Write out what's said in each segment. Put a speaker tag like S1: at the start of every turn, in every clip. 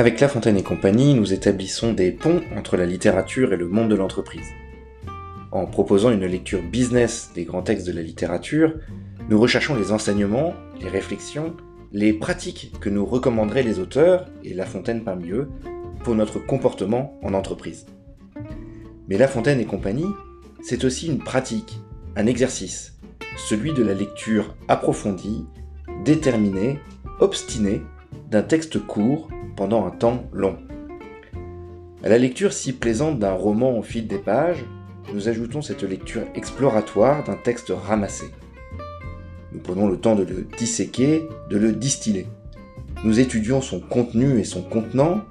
S1: Avec La Fontaine et compagnie, nous établissons des ponts entre la littérature et le monde de l'entreprise. En proposant une lecture business des grands textes de la littérature, nous recherchons les enseignements, les réflexions, les pratiques que nous recommanderaient les auteurs, et La Fontaine parmi eux, pour notre comportement en entreprise. Mais La Fontaine et compagnie, c'est aussi une pratique, un exercice, celui de la lecture approfondie, déterminée, obstinée d'un texte court pendant un temps long. À la lecture si plaisante d'un roman au fil des pages, nous ajoutons cette lecture exploratoire d'un texte ramassé. Nous prenons le temps de le disséquer, de le distiller. Nous étudions son contenu et son contenant,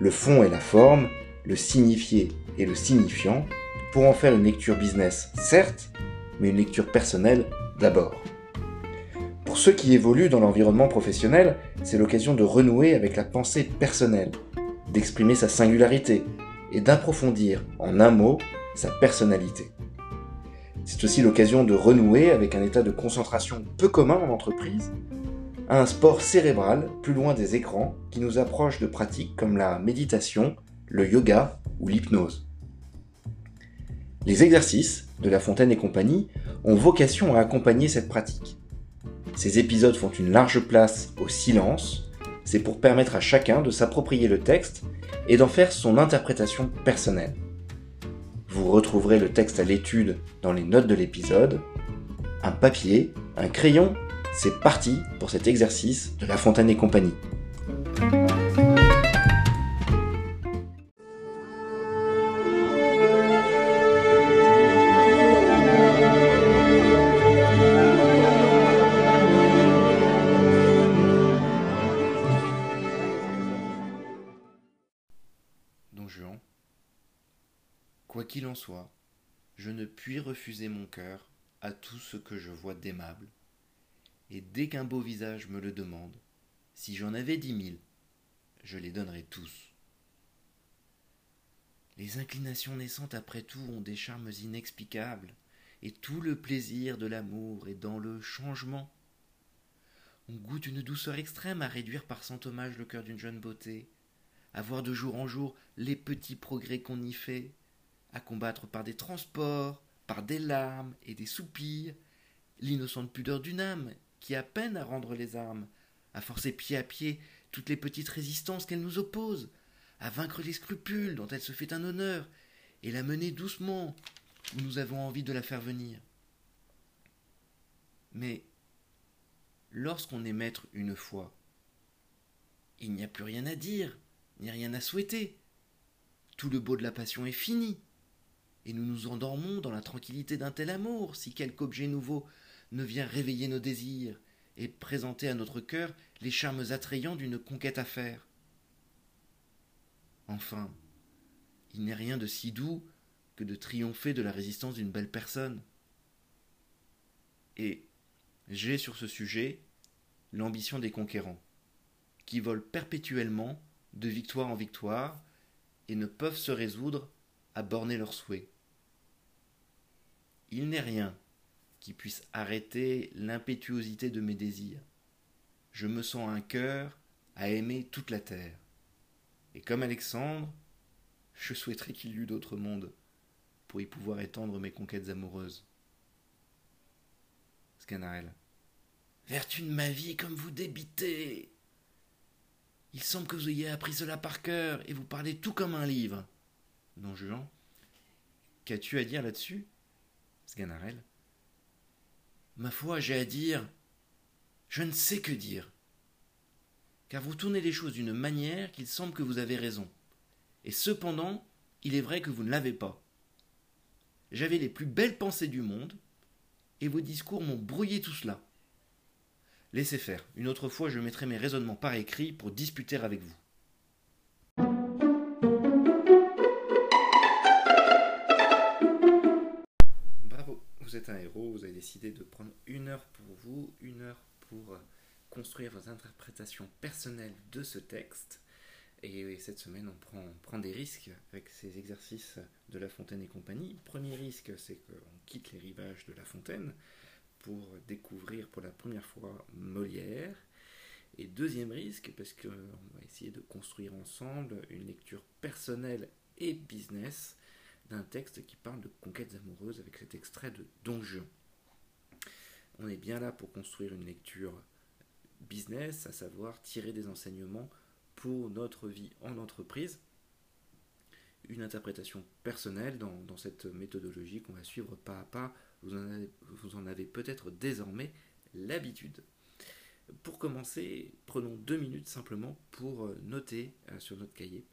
S1: le fond et la forme, le signifié et le signifiant, pour en faire une lecture business, certes, mais une lecture personnelle d'abord. Pour ceux qui évoluent dans l'environnement professionnel, c'est l'occasion de renouer avec la pensée personnelle, d'exprimer sa singularité et d'approfondir, en un mot, sa personnalité. C'est aussi l'occasion de renouer avec un état de concentration peu commun en entreprise, un sport cérébral plus loin des écrans qui nous approche de pratiques comme la méditation, le yoga ou l'hypnose. Les exercices de La Fontaine et compagnie ont vocation à accompagner cette pratique. Ces épisodes font une large place au silence, c'est pour permettre à chacun de s'approprier le texte et d'en faire son interprétation personnelle. Vous retrouverez le texte à l'étude dans les notes de l'épisode. Un papier, un crayon, c'est parti pour cet exercice de La Fontaine et compagnie.
S2: Quoi qu'il en soit, je ne puis refuser mon cœur à tout ce que je vois d'aimable, et dès qu'un beau visage me le demande, si j'en avais dix mille, je les donnerais tous. Les inclinations naissantes après tout ont des charmes inexplicables, et tout le plaisir de l'amour est dans le changement. On goûte une douceur extrême à réduire par cent hommages le cœur d'une jeune beauté, à voir de jour en jour les petits progrès qu'on y fait, à combattre par des transports, par des larmes et des soupirs, l'innocente pudeur d'une âme qui a peine à rendre les armes, à forcer pied à pied toutes les petites résistances qu'elle nous oppose, à vaincre les scrupules dont elle se fait un honneur, et la mener doucement où nous avons envie de la faire venir. Mais lorsqu'on est maître une fois, il n'y a plus rien à dire, ni rien à souhaiter. Tout le beau de la passion est fini et nous nous endormons dans la tranquillité d'un tel amour, si quelque objet nouveau ne vient réveiller nos désirs et présenter à notre cœur les charmes attrayants d'une conquête à faire. Enfin, il n'est rien de si doux que de triompher de la résistance d'une belle personne. Et j'ai sur ce sujet l'ambition des conquérants, qui volent perpétuellement de victoire en victoire et ne peuvent se résoudre à borner leurs souhaits. Il n'est rien qui puisse arrêter l'impétuosité de mes désirs. Je me sens un cœur à aimer toute la terre. Et comme Alexandre, je souhaiterais qu'il y eût d'autres mondes pour y pouvoir étendre mes conquêtes amoureuses. Scanarelle. Vertu de ma vie, comme vous débitez. Il semble que vous ayez appris cela par cœur et vous parlez tout comme un livre. Don Juan. Qu'as-tu à dire là-dessus? Sganarelle. Ma foi, j'ai à dire. Je ne sais que dire. Car vous tournez les choses d'une manière qu'il semble que vous avez raison. Et cependant, il est vrai que vous ne l'avez pas. J'avais les plus belles pensées du monde, et vos discours m'ont brouillé tout cela. Laissez faire, une autre fois je mettrai mes raisonnements par écrit pour disputer avec vous. Vous êtes un héros, vous avez décidé de prendre une heure pour vous, une heure pour construire votre interprétation personnelle de ce texte. Et cette semaine, on prend, prend des risques avec ces exercices de La Fontaine et compagnie. Premier risque, c'est qu'on quitte les rivages de La Fontaine pour découvrir pour la première fois Molière. Et deuxième risque, parce qu'on va essayer de construire ensemble une lecture personnelle et business d'un texte qui parle de conquêtes amoureuses avec cet extrait de Don Juan. On est bien là pour construire une lecture business, à savoir tirer des enseignements pour notre vie en entreprise. Une interprétation personnelle dans, cette méthodologie qu'on va suivre pas à pas. Vous en avez, peut-être désormais l'habitude. Pour commencer, prenons deux minutes simplement pour euh, noter euh, sur notre cahier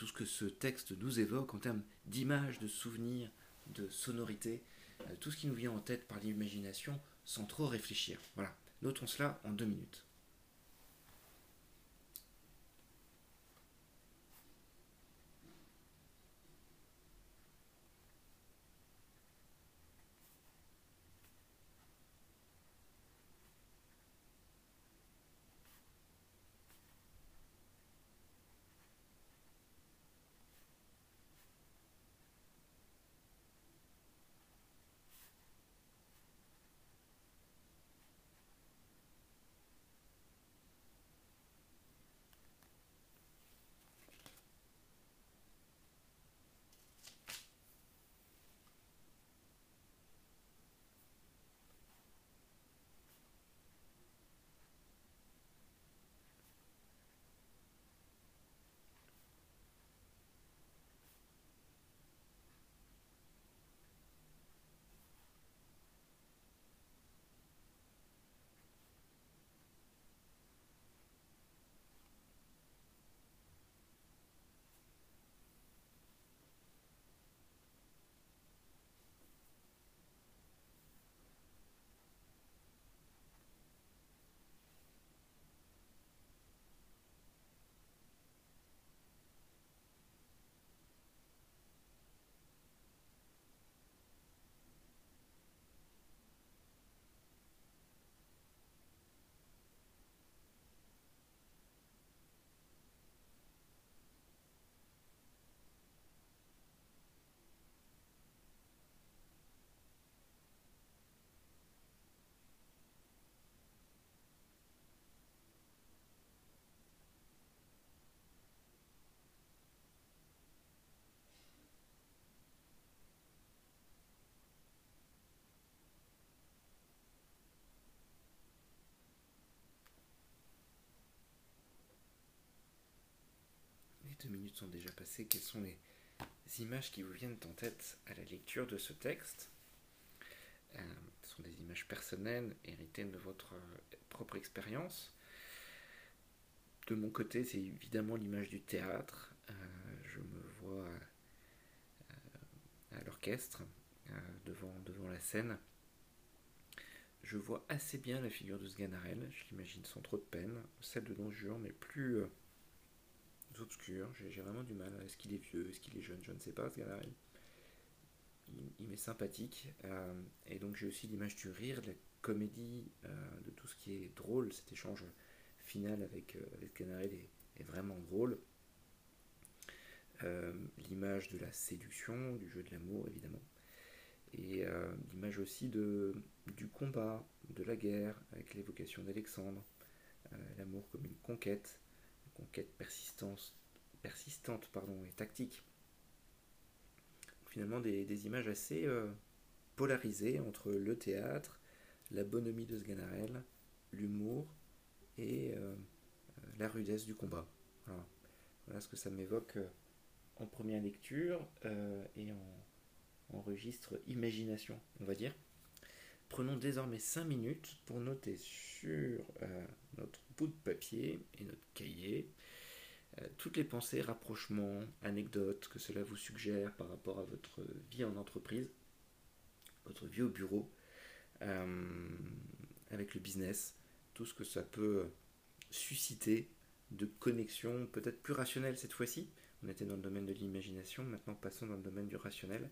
S2: tout ce que ce texte nous évoque en termes d'images, de souvenirs, de sonorités, euh, tout ce qui nous vient en tête par l'imagination sans trop réfléchir. Voilà, notons cela en deux minutes. Deux minutes sont déjà passées. Quelles sont les images qui vous viennent en tête à la lecture de ce texte euh, Ce sont des images personnelles, héritées de votre euh, propre expérience. De mon côté, c'est évidemment l'image du théâtre. Euh, je me vois à l'orchestre, devant, devant la scène. Je vois assez bien la figure de Sganarelle, je l'imagine sans trop de peine. Celle de Don Juan, mais plus, obscur. J'ai vraiment du mal. Est-ce qu'il est vieux? Est-ce qu'il est jeune? Je ne sais pas, ce gars-là. Il, m'est sympathique. Euh, et donc j'ai aussi l'image du rire, de la comédie, euh, de tout ce qui est drôle. Cet échange final avec, euh, avec est, vraiment drôle. l'image de la séduction, du jeu de l'amour évidemment. Et l'image aussi de, du combat, de la guerre, avec l'évocation d'Alexandre. l'amour comme une conquête conquête persistance, persistante pardon, et tactique. Finalement, des, images assez euh, polarisées entre le théâtre, la bonhomie de Sganarelle, l'humour et euh, euh, la rudesse du combat. Voilà, ce que ça m'évoque en première lecture et en, en, registre imagination, on va dire. Prenons désormais 5 minutes pour noter sur notre bout de papier et notre cahier euh, toutes les pensées, rapprochements, anecdotes que cela vous suggère par rapport à votre vie en entreprise, votre vie au bureau, euh, avec le business, tout ce que ça peut susciter de connexions peut-être plus rationnelles cette fois-ci. On était dans le domaine de l'imagination, maintenant passons dans le domaine du rationnel.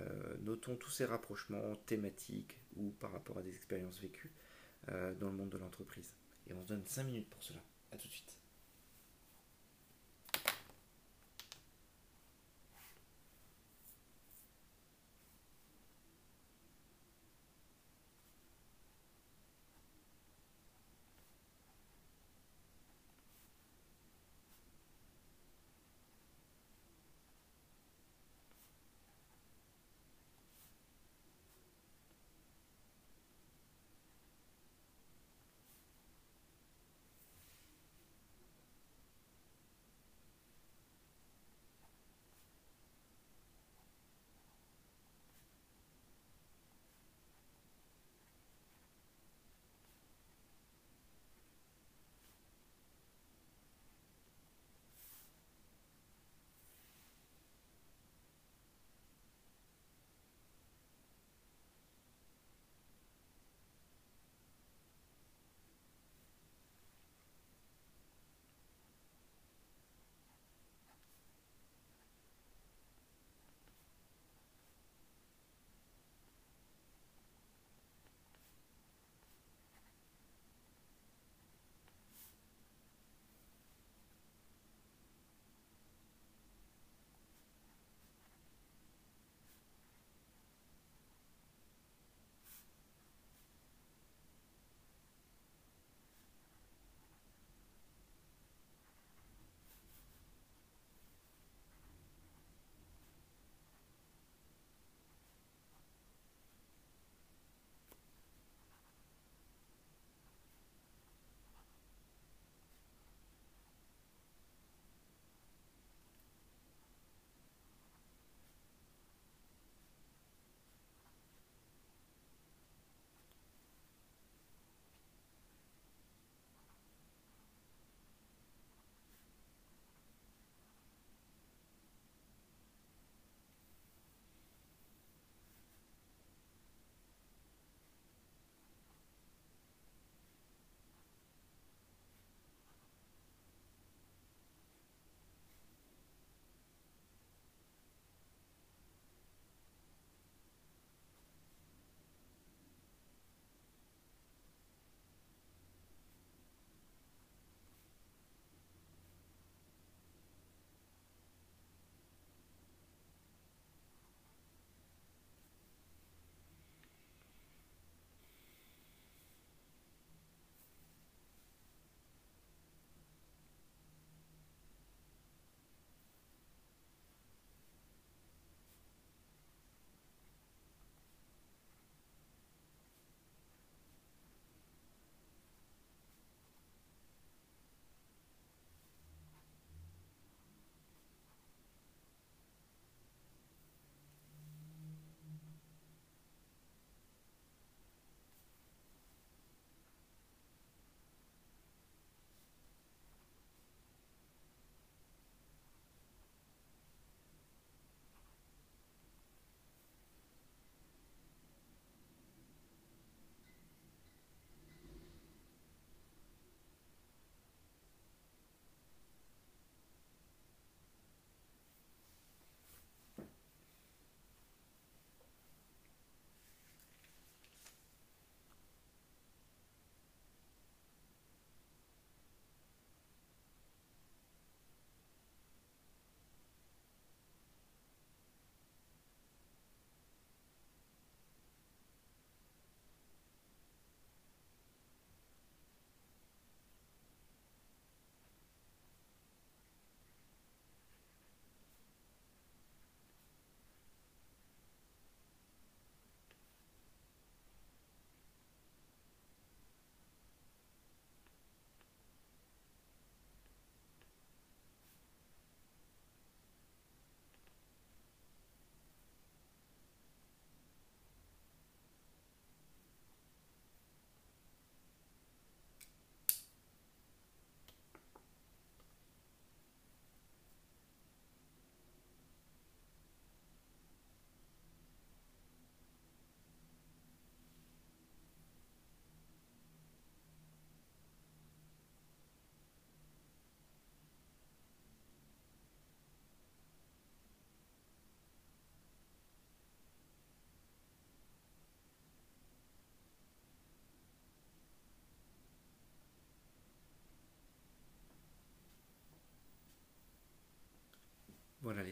S2: Euh, notons tous ces rapprochements thématiques ou par rapport à des expériences vécues dans le monde de l'entreprise. Et on se donne 5 minutes pour cela. A tout de suite.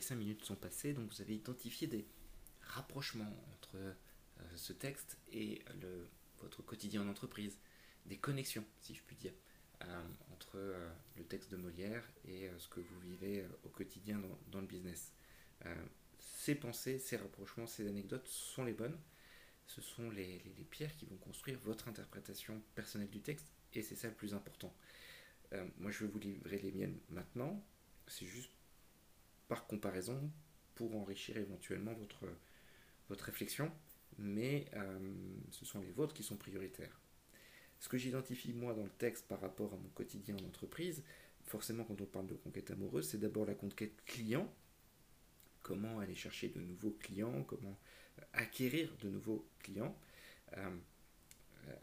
S2: Les 5 minutes sont passées, donc vous avez identifié des rapprochements entre ce texte et votre quotidien en entreprise, des connexions, si je puis dire, entre le texte de Molière et ce que vous vivez au quotidien dans, le business. ces pensées, ces rapprochements, ces anecdotes sont les bonnes. Ce sont les pierres qui vont construire votre interprétation personnelle du texte, et c'est ça le plus important. Euh, moi, je vais vous livrer les miennes maintenant. C'est juste par comparaison pour enrichir éventuellement votre, réflexion, mais euh, ce sont les vôtres qui sont prioritaires. Ce que j'identifie moi dans le texte par rapport à mon quotidien en entreprise, forcément quand on parle de conquête amoureuse, c'est d'abord la conquête client. Comment aller chercher de nouveaux clients, comment acquérir de nouveaux clients. Euh,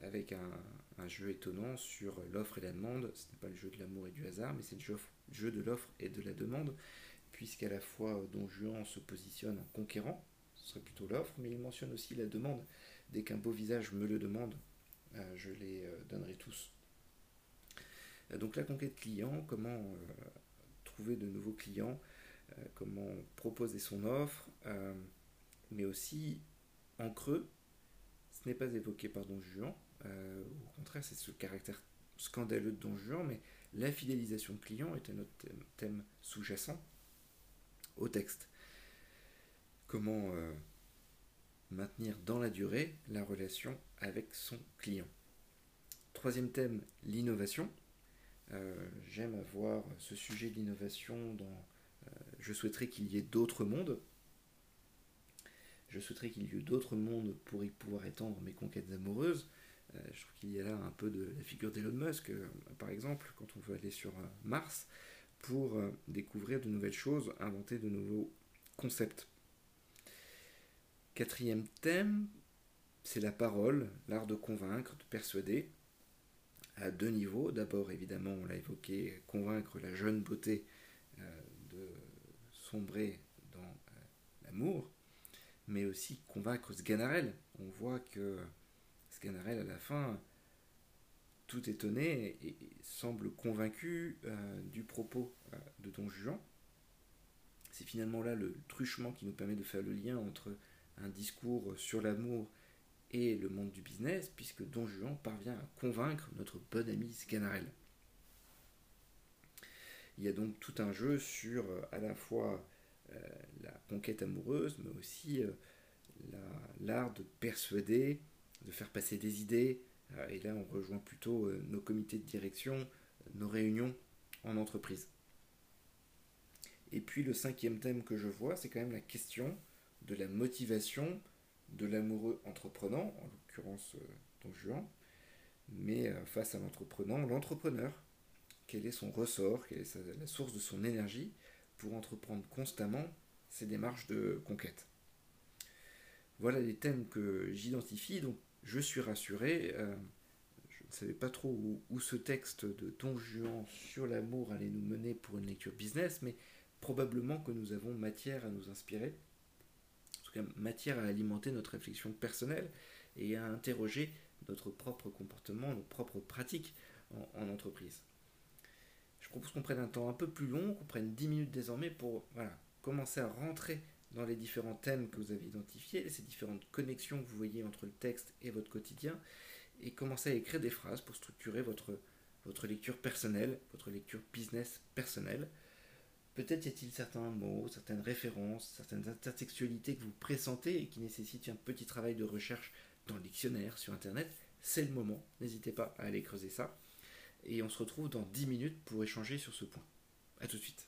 S2: avec un, jeu étonnant sur l'offre et la demande. Ce n'est pas le jeu de l'amour et du hasard, mais c'est le jeu, de l'offre et de la demande, puisqu'à la fois Don Juan se positionne en conquérant, ce serait plutôt l'offre, mais il mentionne aussi la demande. Dès qu'un beau visage me le demande, euh, je les euh, donnerai tous. Euh, donc la conquête client, comment trouver de nouveaux clients, comment proposer son offre, mais aussi en creux, ce n'est pas évoqué par Don Juan, euh, au contraire, c'est ce caractère scandaleux de Don Juan, mais la fidélisation client est un autre thème, sous-jacent texte. Comment euh, maintenir dans la durée la relation avec son client. Troisième thème, l'innovation. Euh, j'aime avoir ce sujet de l'innovation dans... je souhaiterais qu'il y ait d'autres mondes je souhaiterais qu'il y ait d'autres mondes pour y pouvoir étendre mes conquêtes amoureuses. Euh, je trouve qu'il y a là un peu de la figure d'Elon Musk, euh, par exemple, quand on veut aller sur euh, Mars, pour découvrir de nouvelles choses, inventer de nouveaux concepts. Quatrième thème, c'est la parole, l'art de convaincre, de persuader, à deux niveaux. D'abord, évidemment, on l'a évoqué, convaincre la jeune beauté de sombrer dans l'amour, mais aussi convaincre Sganarelle. On voit que Sganarelle, à la fin, tout étonné et, semble convaincu euh, du propos euh, de Don Juan. C'est finalement là le truchement qui nous permet de faire le lien entre un discours sur l'amour et le monde du business, puisque Don Juan parvient à convaincre notre bon ami Sganarelle. Il y a donc tout un jeu sur euh, à la fois la conquête amoureuse, mais aussi l'art de persuader, de faire passer des idées. Euh, et là, on rejoint plutôt nos comités de direction, nos réunions en entreprise. Et puis le cinquième thème que je vois, c'est quand même la question de la motivation de l'amoureux entreprenant, en l'occurrence Don Juan, mais face à l'entreprenant, l'entrepreneur, quel est son ressort, quelle est la source de son énergie, pour entreprendre constamment ces démarches de conquête? Voilà les thèmes que j'identifie, donc je suis rassuré. Euh, je ne savais pas trop où, ce texte de Don Juan sur l'amour allait nous mener pour une lecture business, mais probablement que nous avons matière à nous inspirer, en tout cas matière à alimenter notre réflexion personnelle et à interroger notre propre comportement, nos propres pratiques en entreprise je propose qu'on prenne un temps un peu plus long, qu'on prenne 10 minutes désormais pour commencer à rentrer dans les différents thèmes que vous avez identifiés, ces différentes connexions que vous voyez entre le texte et votre quotidien, et commencer à écrire des phrases pour structurer votre, votre lecture personnelle, votre lecture business personnelle. Peut-être y a-t-il certains mots, certaines références, certaines intertextualités que vous pressentez et qui nécessitent un petit travail de recherche dans le dictionnaire, sur Internet. C'est le moment, n'hésitez pas à aller creuser ça et on se retrouve dans 10 minutes pour échanger sur ce point. A tout de suite.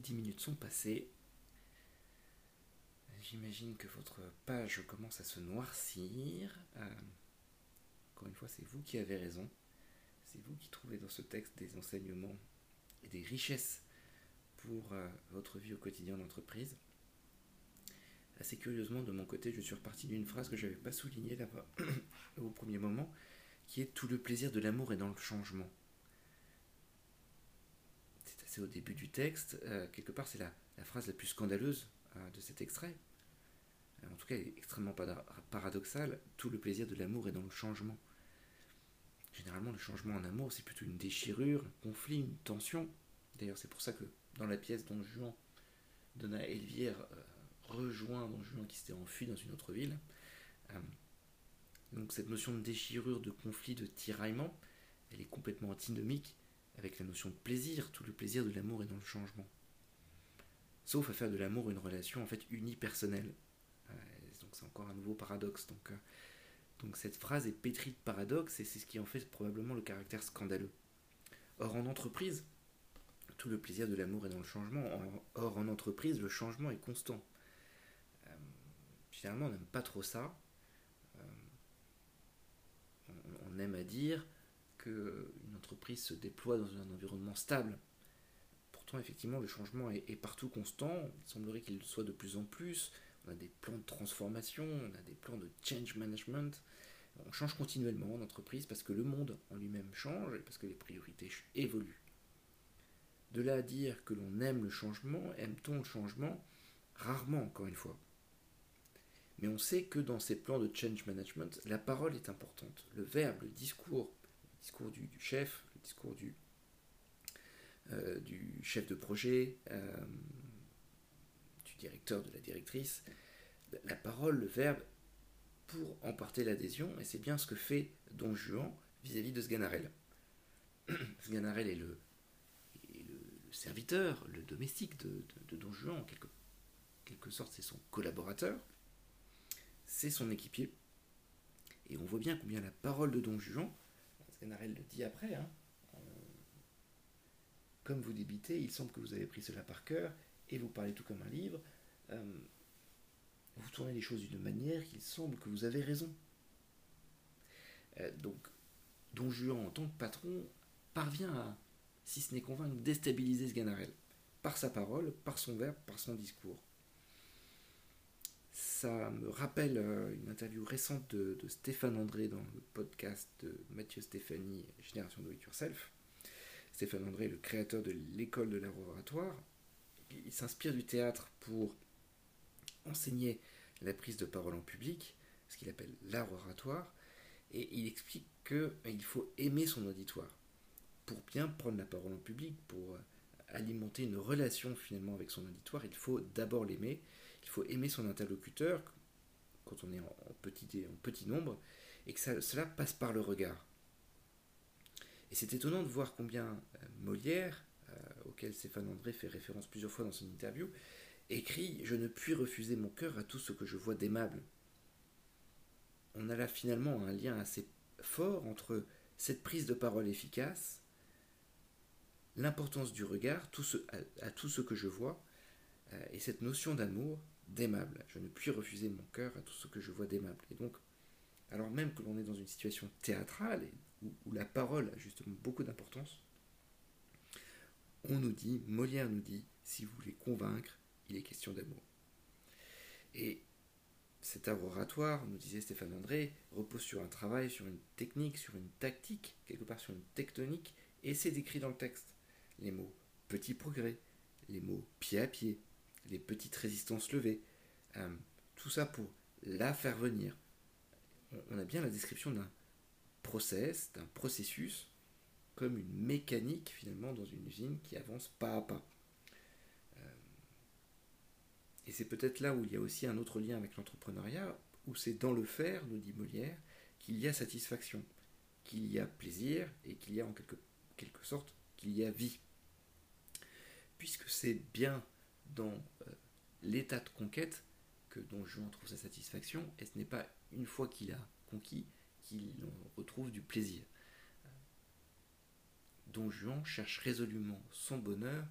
S2: Les dix minutes sont passées. J'imagine que votre page commence à se noircir. Euh, encore une fois, c'est vous qui avez raison. C'est vous qui trouvez dans ce texte des enseignements et des richesses pour euh, votre vie au quotidien d'entreprise. Assez curieusement, de mon côté, je suis reparti d'une phrase que je n'avais pas soulignée là-bas au premier moment, qui est tout le plaisir de l'amour est dans le changement. C'est au début du texte. Euh, quelque part, c'est la, phrase la plus scandaleuse euh, de cet extrait. en tout cas, elle est extrêmement paradoxale. Tout le plaisir de l'amour est dans le changement. Généralement, le changement en amour, c'est plutôt une déchirure, un conflit, une tension. D'ailleurs, c'est pour ça que dans la pièce dont Juan donna Elvire rejoint Don Juan qui s'était enfui dans une autre ville. Euh, donc cette notion de déchirure, de conflit, de tiraillement, elle est complètement antinomique avec la notion de plaisir. Tout le plaisir de l'amour est dans le changement. Sauf à faire de l'amour une relation en fait unipersonnelle. Euh, donc c'est encore un nouveau paradoxe. Donc, euh, donc cette phrase est pétrie de paradoxes et c'est ce qui en fait probablement le caractère scandaleux. Or en entreprise, tout le plaisir de l'amour est dans le changement. Or en entreprise, le changement est constant finalement, on n'aime pas trop ça. Euh, on, aime à dire qu'une entreprise se déploie dans un environnement stable. Pourtant, effectivement, le changement est, partout constant. Il semblerait qu'il soit de plus en plus. On a des plans de transformation, on a des plans de change management. On change continuellement en entreprise parce que le monde en lui-même change et parce que les priorités évoluent. De là à dire que l'on aime le changement, aime-t-on le changement? Rarement, encore une fois. Mais on sait que dans ces plans de change management, la parole est importante. Le verbe, le discours, discours du, chef, le discours du, euh, du chef de projet, euh, du directeur, de la directrice, la parole, le verbe, pour emporter l'adhésion, et c'est bien ce que fait Don Juan vis-à-vis de Sganarelle. Sganarelle est le, serviteur, le domestique de, Don Juan, en quelque, quelque sorte c'est son collaborateur c'est son équipier. Et on voit bien combien la parole de Don Juan, Sganarelle le dit après, hein, euh, comme vous débitez, il semble que vous avez pris cela par cœur, et vous parlez tout comme un livre, euh, vous tournez les choses d'une manière qu'il semble que vous avez raison. Euh, donc, Don Juan, en tant que patron, parvient à, si ce n'est convaincre, déstabiliser Sganarelle, par sa parole, par son verbe, par son discours ça me rappelle euh, une interview récente de, Stéphane André dans le podcast de Mathieu Stéphanie, Génération Do It Yourself. Stéphane André le créateur de l'école de l'art oratoire. Il s'inspire du théâtre pour enseigner la prise de parole en public, ce qu'il appelle l'art oratoire, et il explique qu'il faut aimer son auditoire. Pour bien prendre la parole en public, pour alimenter une relation finalement avec son auditoire, il faut d'abord l'aimer, il faut aimer son interlocuteur quand on est en petit, en petit nombre, et que cela passe par le regard. Et c'est étonnant de voir combien euh, Molière, euh, auquel Stéphane André fait référence plusieurs fois dans son interview, écrit Je ne puis refuser mon cœur à tout ce que je vois d'aimable. On a là finalement un lien assez fort entre cette prise de parole efficace, l'importance du regard à, tout ce que je vois, et cette notion d'amour d'aimable. Je ne puis refuser mon cœur à tout ce que je vois d'aimable. Et donc, alors même que l'on est dans une situation théâtrale où, la parole a justement beaucoup d'importance, on nous dit, Molière nous dit, si vous voulez convaincre, il est question d'amour. Et cet art oratoire, nous disait Stéphane André, repose sur un travail, sur une technique, sur une tactique, quelque part sur une tectonique, et c'est décrit dans le texte. Les mots petit progrès, les mots pied à pied, les petites résistances levées, euh, tout ça pour la faire venir. On a bien la description d'un process, d'un processus, comme une mécanique finalement dans une usine qui avance pas à pas. Euh, et c'est peut-être là où il y a aussi un autre lien avec l'entrepreneuriat, où c'est dans le faire, nous dit Molière, qu'il y a satisfaction, qu'il y a plaisir et qu'il y a en quelque, quelque sorte qu'il y a vie. Puisque c'est bien dans euh, l'état de conquête que Don Juan trouve sa satisfaction, et ce n'est pas une fois qu'il a conquis qu'il retrouve du plaisir. Don Juan cherche résolument son bonheur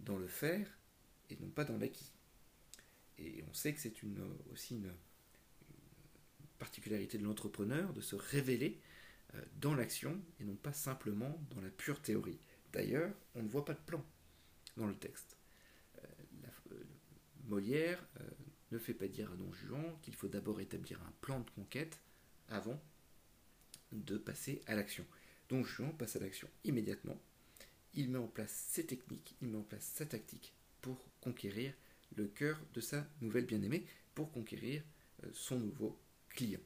S2: dans le faire
S1: et non pas dans l'acquis. Et on sait que c'est aussi une, particularité de l'entrepreneur de se révéler euh, dans l'action et non pas simplement dans la pure théorie. D'ailleurs, on ne voit pas de plan dans le texte. Euh, euh, Molière ne fait pas dire à Don Juan qu'il faut d'abord établir un plan de conquête avant de passer à l'action. Don Juan passe à l'action immédiatement. Il met en place ses techniques, il met en place sa tactique pour conquérir le cœur de sa nouvelle bien-aimée, pour conquérir son nouveau client.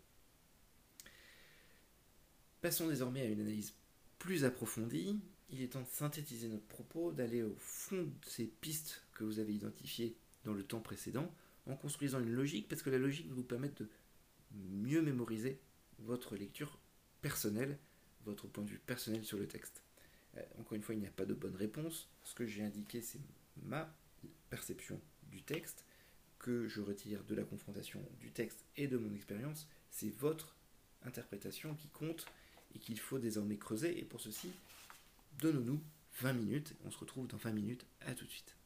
S1: Passons désormais à une analyse plus approfondie. Il est temps de synthétiser notre propos, d'aller au fond de ces pistes que vous avez identifiées dans le temps précédent, en construisant une logique, parce que la logique vous permettre de mieux mémoriser votre lecture personnelle, votre point de vue personnel sur le texte. Euh, encore une fois, il n'y a pas de bonne réponse. Ce que j'ai indiqué, c'est ma perception du texte, que je retire de la confrontation du texte et de mon expérience. C'est votre interprétation qui compte et qu'il faut désormais creuser. Et pour ceci, donnons-nous 20 minutes. On se retrouve dans 20 minutes. À tout de suite.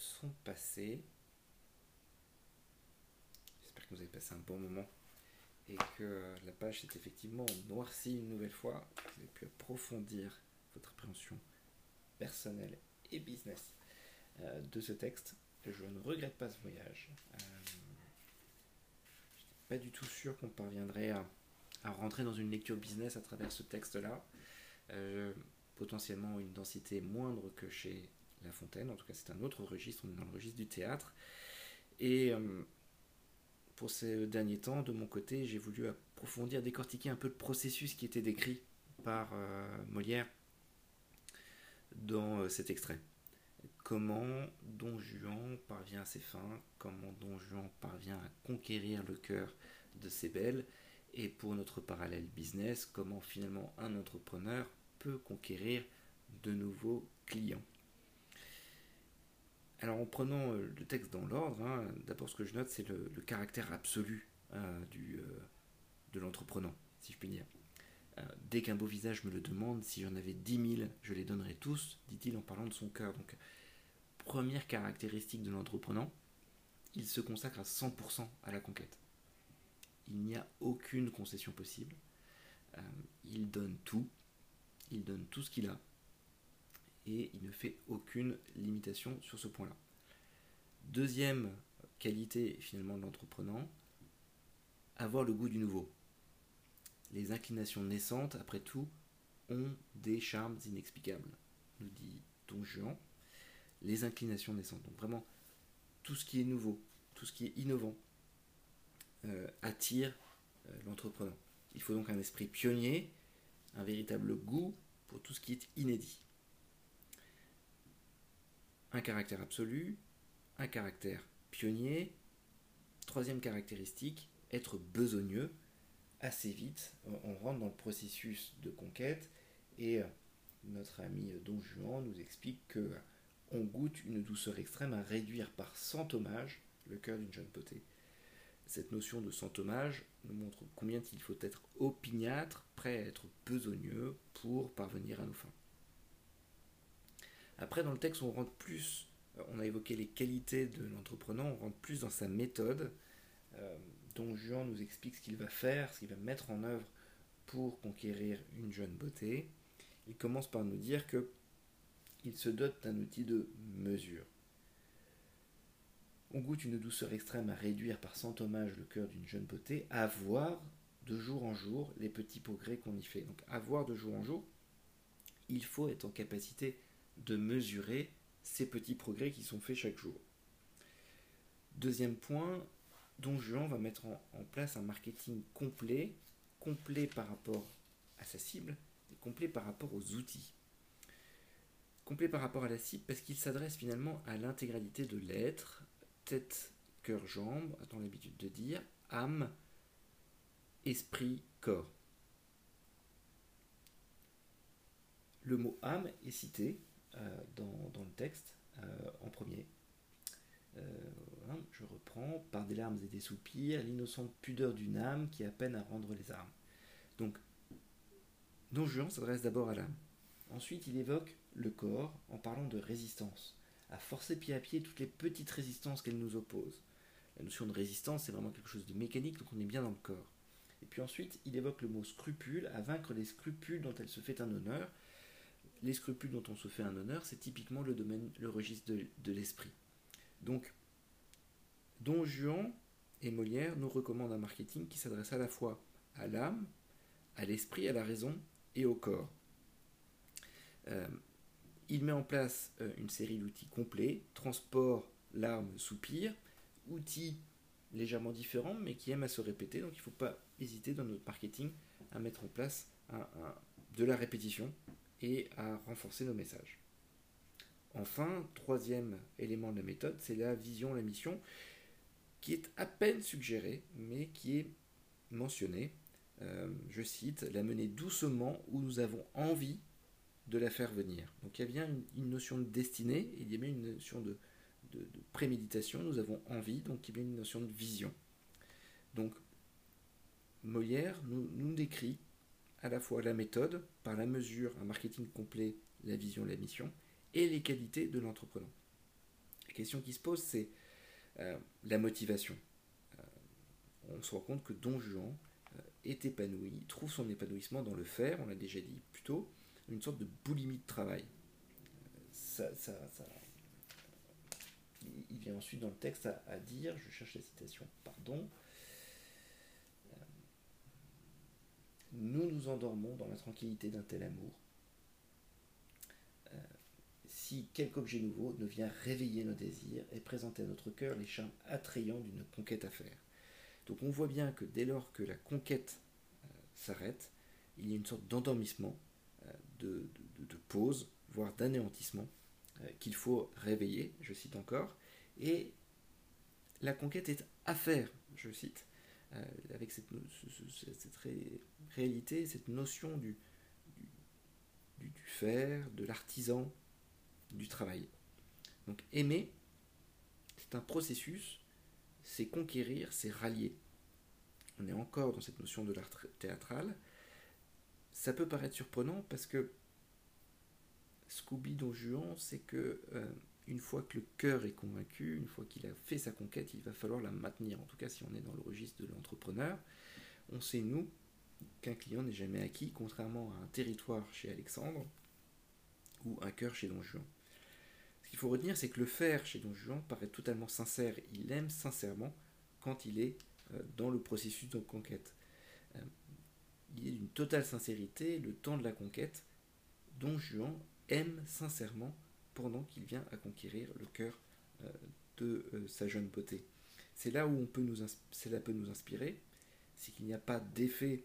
S1: Sont passés. J'espère que vous avez passé un bon moment et que la page s'est effectivement noircie une nouvelle fois. Vous avez pu approfondir votre appréhension personnelle et business euh, de ce texte. Je ne regrette pas ce voyage. Euh, je n'étais pas du tout sûr qu'on parviendrait à, rentrer dans une lecture business à travers ce texte-là. Euh, potentiellement une densité moindre que chez La Fontaine. En tout cas, c'est un autre registre, on est dans le registre du théâtre. Et pour ces derniers temps, de mon côté, j'ai voulu approfondir, décortiquer un peu le processus qui était décrit par Molière dans cet extrait comment Don Juan parvient à ses fins, comment Don Juan parvient à conquérir le cœur de ses belles, et pour notre parallèle business, comment finalement un entrepreneur peut conquérir de nouveaux clients. Alors en prenant euh, le texte dans l'ordre, hein, d'abord ce que je note c'est le, caractère absolu euh, du, euh, de l'entreprenant, si je puis dire. dès qu'un beau visage me le demande, si j'en avais dix mille, je les donnerais tous, dit-il en parlant de son cœur. Donc première caractéristique de l'entreprenant, il se consacre à 100% à la conquête. Il n'y a aucune concession possible. Euh, il donne tout. Il donne tout ce qu'il a. Et il ne fait aucune limitation sur ce point-là. Deuxième qualité finalement de l'entreprenant, avoir le goût du nouveau. Les inclinations naissantes, après tout, ont des charmes inexplicables, nous dit Don Juan les inclinations naissantes. Donc vraiment, tout ce qui est nouveau, tout ce qui est innovant, euh, attire euh, l'entrepreneur. Il faut donc un esprit pionnier, un véritable goût pour tout ce qui est inédit. Un caractère absolu, un caractère pionnier. Troisième caractéristique, être besogneux. Assez vite, on rentre dans le processus de conquête et euh, notre ami Don Juan nous explique que on goûte une douceur extrême à réduire par cent hommages le cœur d'une jeune potée. Cette notion de cent hommages nous montre combien il faut être opiniâtre, prêt à être besogneux pour parvenir à nos fins. Après, dans le texte, on rentre plus, euh, on a évoqué les qualités de l'entrepreneur, on rentre plus dans sa méthode, euh, dont Juan nous explique ce qu'il va faire, ce qu'il va mettre en œuvre pour conquérir une jeune beauté. Il commence par nous dire que il se dote d'un outil de mesure. On goûte une douceur extrême à réduire par cent hommages le cœur d'une jeune beauté, à voir de jour en jour les petits progrès qu'on y fait. Donc à voir de jour en jour, il faut être en capacité de mesurer ces petits progrès qui sont faits chaque jour. Deuxième point, Don Juan va mettre en, place un marketing complet, complet par rapport à sa cible et complet par rapport aux outils complet par rapport à la cible parce qu'il s'adresse finalement à l'intégralité de l'être, tête, cœur, jambe, a-t-on l'habitude de dire, âme, esprit, corps. Le mot âme est cité euh, dans, le texte euh, en premier. Euh, je reprends, par des larmes et des soupirs, l'innocente pudeur d'une âme qui a peine à rendre les armes. Donc, Don Juan s'adresse d'abord à l'âme. Ensuite, il évoque le corps en parlant de résistance, à forcer pied à pied toutes les petites résistances qu'elle nous oppose. La notion de résistance, c'est vraiment quelque chose de mécanique, donc on est bien dans le corps. Et puis ensuite, il évoque le mot scrupule, à vaincre les scrupules dont elle se fait un honneur. Les scrupules dont on se fait un honneur, c'est typiquement le domaine, le registre de, l'esprit. Donc, Don Juan et Molière nous recommandent un marketing qui s'adresse à la fois à l'âme, à l'esprit, à la raison et au corps. Euh, il met en place euh, une série d'outils complets, transport, larmes, soupir, outils légèrement différents mais qui aiment à se répéter, donc il ne faut pas hésiter dans notre marketing à mettre en place de la répétition et à renforcer nos messages. Enfin, troisième élément de la méthode, c'est la vision, la mission, qui est à peine suggérée, mais qui est mentionnée. Euh, je cite, la mener doucement où nous avons envie de la faire venir. Donc il y a bien une, notion de destinée, il y a bien une notion de, préméditation, nous avons envie, donc il y a bien une notion de vision. Donc Molière nous, nous décrit à la fois la méthode, par la mesure, un marketing complet, la vision, la mission, et les qualités de l'entrepreneur. Les question qui se pose, c'est la motivation. on se rend compte que Don Juan est épanoui, trouve son épanouissement dans le faire, on l'a déjà dit plus tôt, une sorte de boulimie de travail. Ça, ça, il vient ensuite dans le texte à, dire, je cherche la citation, pardon, euh, nous nous endormons dans la tranquillité d'un tel amour. Euh, si quelque objet nouveau ne vient réveiller nos désirs et présenter à notre cœur les charmes attrayants d'une conquête à faire. Donc on voit bien que dès lors que la conquête euh, s'arrête, il y a une sorte d'endormissement, de, pause, voire d'anéantissement, qu'il faut réveiller, je cite encore, et la conquête est à faire, je cite, euh, avec cette, réalité, cette notion du, du, faire, de l'artisan, du travail. Donc aimer, c'est un processus, c'est conquérir, c'est rallier. On est encore dans cette notion de l'art théâtral. Ça peut paraître surprenant parce que Scooby Don Juan, c'est que euh, une fois que le cœur est convaincu, une fois qu'il a fait sa conquête, il va falloir la maintenir. En tout cas, si on est dans le registre de l'entrepreneur, on sait, nous, qu'un client n'est jamais acquis, contrairement à un territoire chez Alexandre ou un cœur chez Don Juan. Ce qu'il faut retenir, c'est que le faire chez Don Juan paraît totalement sincère. Il aime sincèrement quand il est euh, dans le processus de conquête. Euh, il est d'une totale sincérité, le temps de la conquête. Don Juan aime sincèrement pendant qu'il vient à conquérir le cœur euh, de euh, sa jeune beauté. C'est là où on peut nous, cela peut nous inspirer, c'est qu'il n'y a pas d'effet,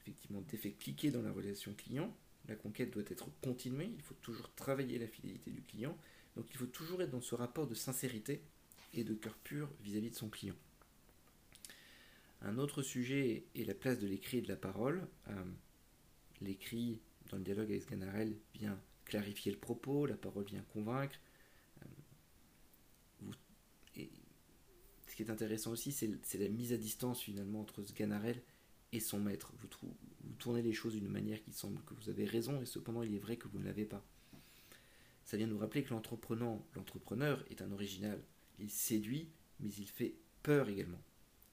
S1: effectivement, d'effet cliqué dans la relation client. La conquête doit être continuée, il faut toujours travailler la fidélité du client, donc il faut toujours être dans ce rapport de sincérité et de cœur pur vis-à-vis de son client. Un autre sujet est la place de l'écrit et de la parole. Euh, l'écrit, dans le dialogue avec Sganarelle, vient clarifier le propos, la parole vient convaincre. Euh, ce qui est intéressant aussi, c'est la mise à distance finalement entre Sganarelle et son maître. Vous, vous tournez les choses d'une manière qui semble que vous avez raison et cependant il est vrai que vous ne l'avez pas. Ça vient nous rappeler que l'entrepreneur est un original. Il séduit, mais il fait peur également.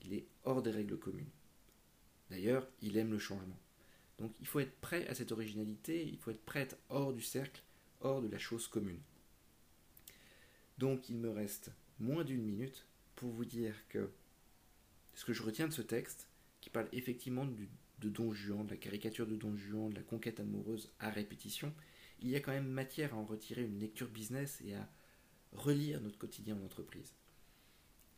S1: Il est hors des règles communes. D'ailleurs, il aime le changement. Donc il faut être prêt à cette originalité, il faut être prêt hors du cercle, hors de la chose commune. Donc il me reste moins d'une minute pour vous dire que ce que je retiens de ce texte, qui parle effectivement de Don Juan, de la caricature de Don Juan, de la conquête amoureuse à répétition, il y a quand même matière à en retirer une lecture business et à relire notre quotidien en entreprise.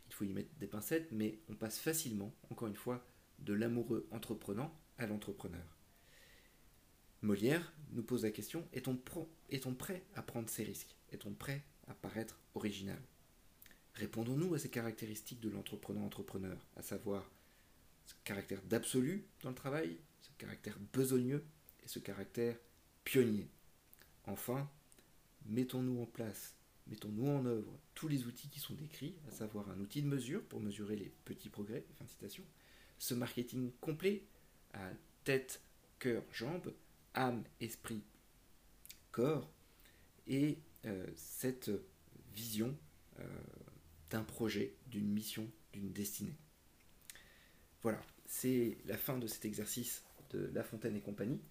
S1: Il faut y mettre des pincettes, mais on passe facilement, encore une fois, de l'amoureux entreprenant à l'entrepreneur. Molière nous pose la question est-on prêt à prendre ces risques? Est-on prêt à paraître original? Répondons-nous à ces caractéristiques de l'entrepreneur-entrepreneur, à savoir ce caractère d'absolu dans le travail, ce caractère besogneux et ce caractère pionnier. Enfin, mettons-nous en place, mettons-nous en œuvre tous les outils qui sont décrits, à savoir un outil de mesure pour mesurer les petits progrès, fin ce marketing complet à tête, cœur, jambes, âme, esprit, corps, et euh, cette vision euh, d'un projet, d'une mission, d'une destinée. Voilà, c'est la fin de cet exercice de La Fontaine et compagnie.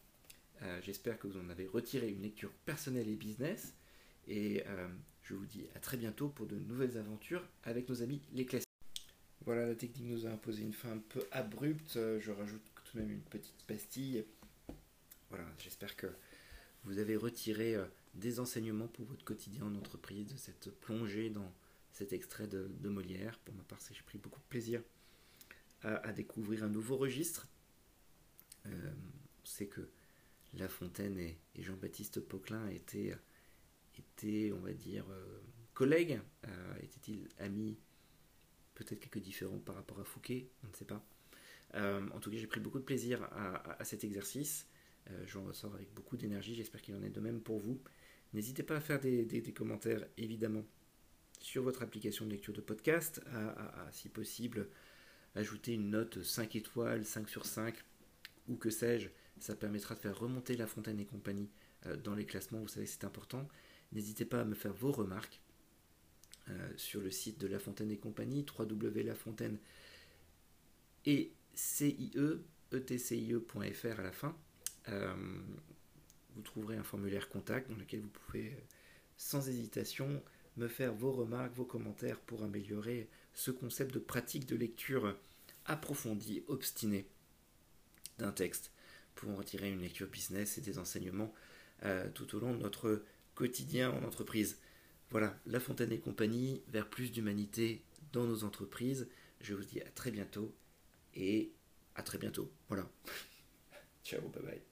S1: Euh, j'espère que vous en avez retiré une lecture personnelle et business. Et je vous dis à très bientôt pour de nouvelles aventures avec nos amis les classiques. Voilà, la technique nous a imposé une fin un peu abrupte. Je rajoute tout de même une petite pastille voilà, j'espère que vous avez retiré euh, des enseignements pour votre quotidien en entreprise, de cette plongée dans cet extrait de, Molière. Pour ma part, j'ai pris beaucoup de plaisir à, découvrir un nouveau registre. Euh, on sait que La Fontaine et, Jean-Baptiste Poquelin étaient, étaient, on va dire, euh, collègues. Étaient-ils amis Peut-être quelques différents par rapport à Fouquet, on ne sait pas. en tout cas, j'ai pris beaucoup de plaisir à cet exercice. Euh, j'en ressors avec beaucoup d'énergie, j'espère qu'il en est de même pour vous. N'hésitez pas à faire des, commentaires, évidemment, sur votre application de lecture de podcast, à, si possible ajouter une note 5 étoiles, 5 sur 5, ou que sais-je, ça permettra de faire remonter La Fontaine et compagnie euh, dans les classements, vous savez c'est important. N'hésitez pas à me faire vos remarques. sur le site de La Fontaine et compagnie, www.lafontaine et CIE, etcie.fr à la fin. Vous trouverez un formulaire contact dans lequel vous pouvez sans hésitation me faire vos remarques, vos commentaires pour améliorer ce concept de pratique de lecture approfondie, obstinée d'un texte, pour en retirer une lecture business et des enseignements euh, tout au long de notre quotidien en entreprise. Voilà, La Fontaine et compagnie, vers plus d'humanité dans nos entreprises. Je vous dis à très bientôt et à très bientôt. Voilà. Ciao, bye bye.